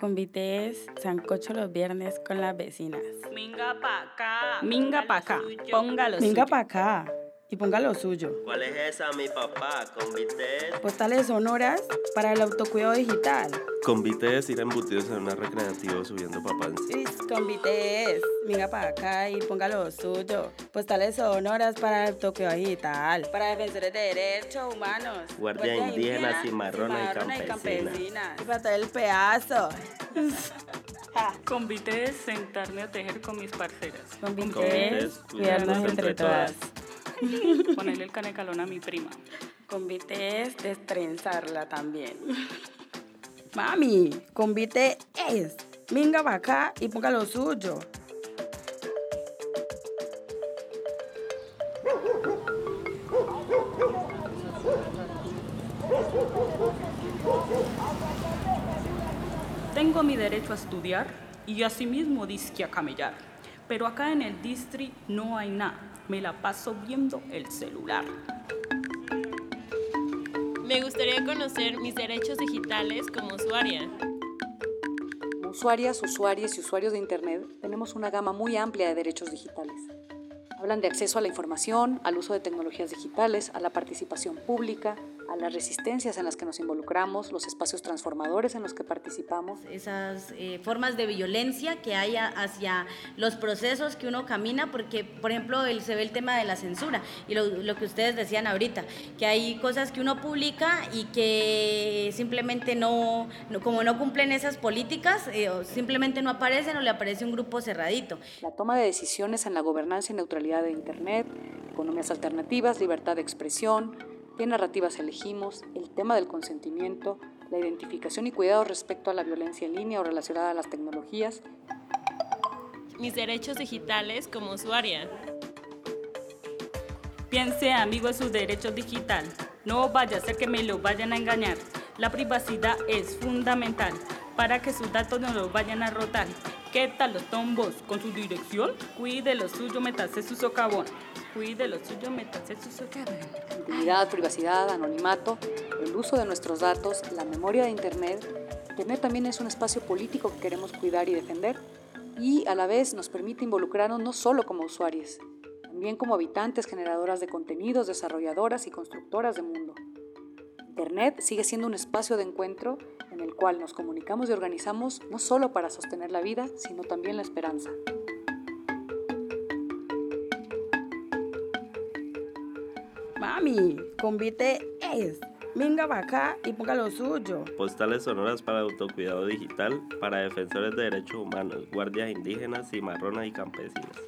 Convites sancocho los viernes con las vecinas. Minga pa' acá. Minga pa' acá. Póngalo Venga para acá y ponga lo suyo. ¿Cuál es esa, mi papá? Convites. Postales sonoras para el autocuidado digital. Convites ir embutidos en una recreativa subiendo papás. Is, Convites, venga para acá y ponga lo suyo. Postales sonoras para el autocuidado digital. Para defensores de derechos humanos. Guardia Guardias indígenas, cimarronas y campesinas. Y para todo el pedazo. Convite de sentarme a tejer con mis parceras. Convites, Convites, cuidarnos entre todas. Ponerle el canecalón a mi prima. Convite es destrenzarla también. Mami, convite es. Venga para acá y ponga lo suyo. Tengo mi derecho a estudiar y asimismo disque a camellar. Pero acá en el distri no hay nada. Me la paso viendo el celular. Me gustaría conocer mis derechos digitales como usuaria. Como usuarias, usuarios y usuarios de Internet, tenemos una gama muy amplia de derechos digitales. Hablan de acceso a la información, al uso de tecnologías digitales, a la participación pública, a las resistencias en las que nos involucramos, los espacios transformadores en los que participamos. esas eh, formas de violencia que hay hacia los procesos que uno camina, porque, por ejemplo, el- se ve el tema de la censura y lo, lo que ustedes decían ahorita, que hay cosas que uno publica y que simplemente no, no- como no cumplen esas políticas, eh, simplemente no aparecen o le aparece un grupo cerradito. La toma de decisiones en la gobernanza y neutralidad de Internet, economías alternativas, libertad de expresión, qué narrativas elegimos, el tema del consentimiento, la identificación y cuidado respecto a la violencia en línea o relacionada a las tecnologías, Mis derechos digitales como usuaria. Piense, amigo, en sus derechos digital. No vaya a ser que me lo vayan a engañar. La privacidad es fundamental para que sus datos no los vayan a rotar. ¿Qué tal los tombos con su dirección? Cuide lo suyo, métase su socavón. Cuide lo suyo, métase su socavón. intimidad, privacidad, anonimato, el uso de nuestros datos, la memoria de Internet. Internet también es un espacio político que queremos cuidar y defender y a la vez nos permite involucrarnos no solo como usuarios, también como habitantes, generadoras de contenidos, desarrolladoras y constructoras de mundo. Internet sigue siendo un espacio de encuentro en el cual nos comunicamos y organizamos no solo para sostener la vida, sino también la esperanza. Mami, convite es. Venga para acá y ponga lo suyo. Postales sonoras para autocuidado digital, para defensores de derechos humanos, guardias indígenas, cimarronas y campesinas.